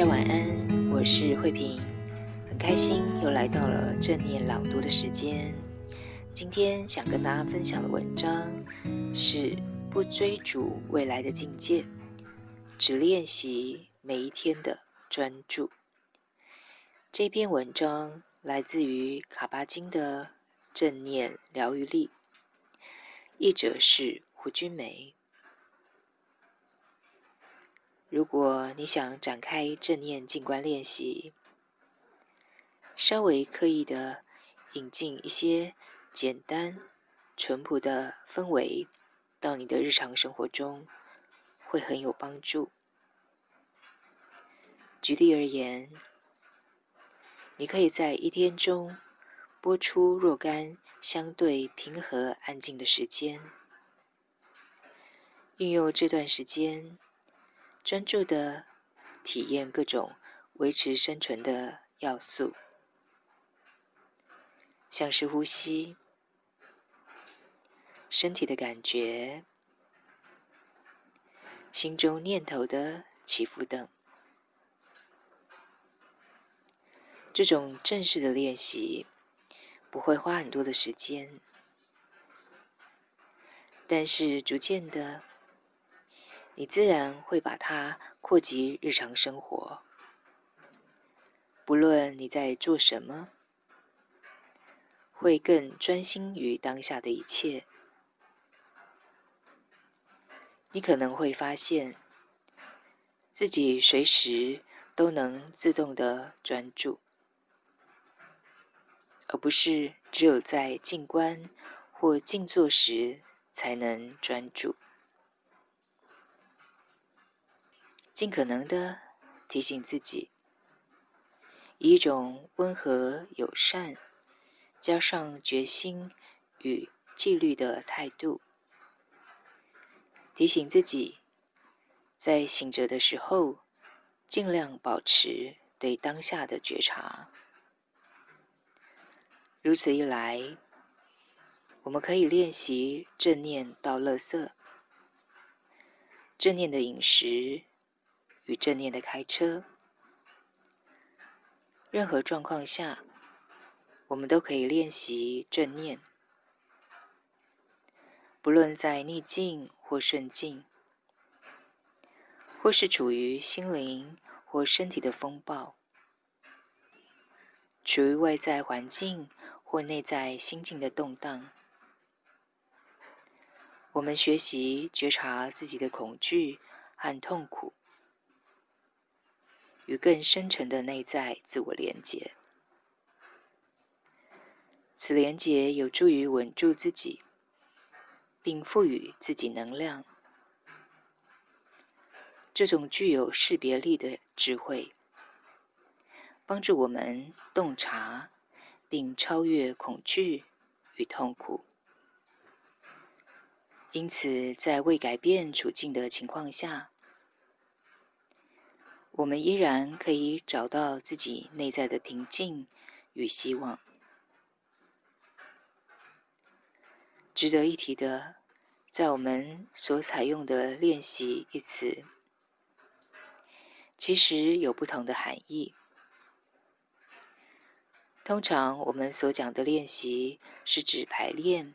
家晚安，我是慧萍，很开心又来到了正念朗读的时间。今天想跟大家分享的文章是不追逐未来的境界，只练习每一天的专注。这篇文章来自于卡巴金的《正念疗愈力》，译者是胡君梅。如果你想展开正念静观练习，稍微刻意的引进一些简单、淳朴的氛围到你的日常生活中，会很有帮助。举例而言，你可以在一天中拨出若干相对平和安静的时间，运用这段时间。专注的体验各种维持生存的要素，像是呼吸、身体的感觉、心中念头的起伏等。这种正式的练习不会花很多的时间，但是逐渐的。你自然会把它扩及日常生活，不论你在做什么，会更专心于当下的一切。你可能会发现自己随时都能自动的专注，而不是只有在静观或静坐时才能专注。尽可能的提醒自己，以一种温和友善，加上决心与纪律的态度，提醒自己，在醒着的时候，尽量保持对当下的觉察。如此一来，我们可以练习正念到乐色，正念的饮食。与正念的开车，任何状况下，我们都可以练习正念。不论在逆境或顺境，或是处于心灵或身体的风暴，处于外在环境或内在心境的动荡，我们学习觉察自己的恐惧和痛苦。与更深沉的内在自我连接，此连接有助于稳住自己，并赋予自己能量。这种具有识别力的智慧，帮助我们洞察并超越恐惧与痛苦。因此，在未改变处境的情况下，我们依然可以找到自己内在的平静与希望。值得一提的，在我们所采用的“练习”一词，其实有不同的含义。通常我们所讲的练习，是指排练，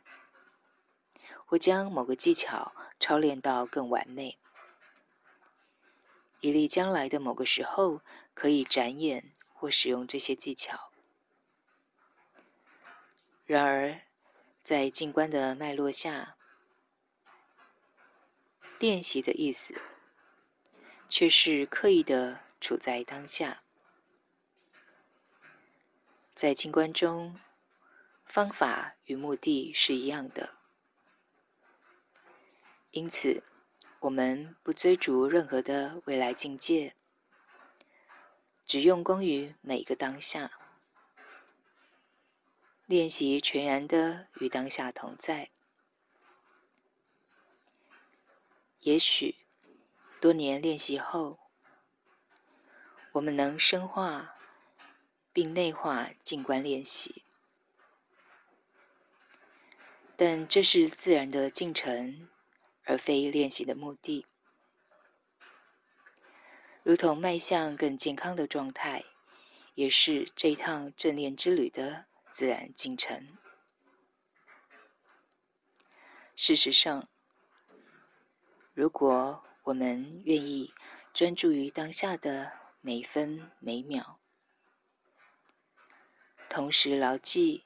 或将某个技巧操练到更完美。以利将来的某个时候可以展演或使用这些技巧。然而，在静观的脉络下，练习的意思却是刻意的处在当下。在静观中，方法与目的是一样的，因此，我们不追逐任何的未来境界，只用功于每个当下，练习全然的与当下同在。也许多年练习后，我们能深化并内化静观练习，但这是自然的进程，而非练习的目的。如同迈向更健康的状态，也是这一趟正念之旅的自然进程。事实上，如果我们愿意专注于当下的每分每秒，同时牢记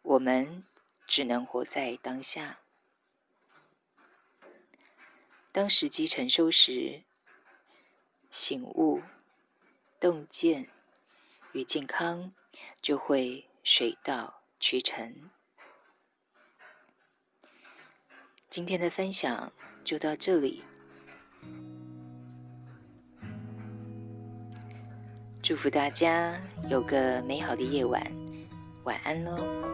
我们只能活在当下，当时机成熟时，醒悟、洞见与健康就会水到渠成。今天的分享就到这里，祝福大家有个美好的夜晚，晚安喽！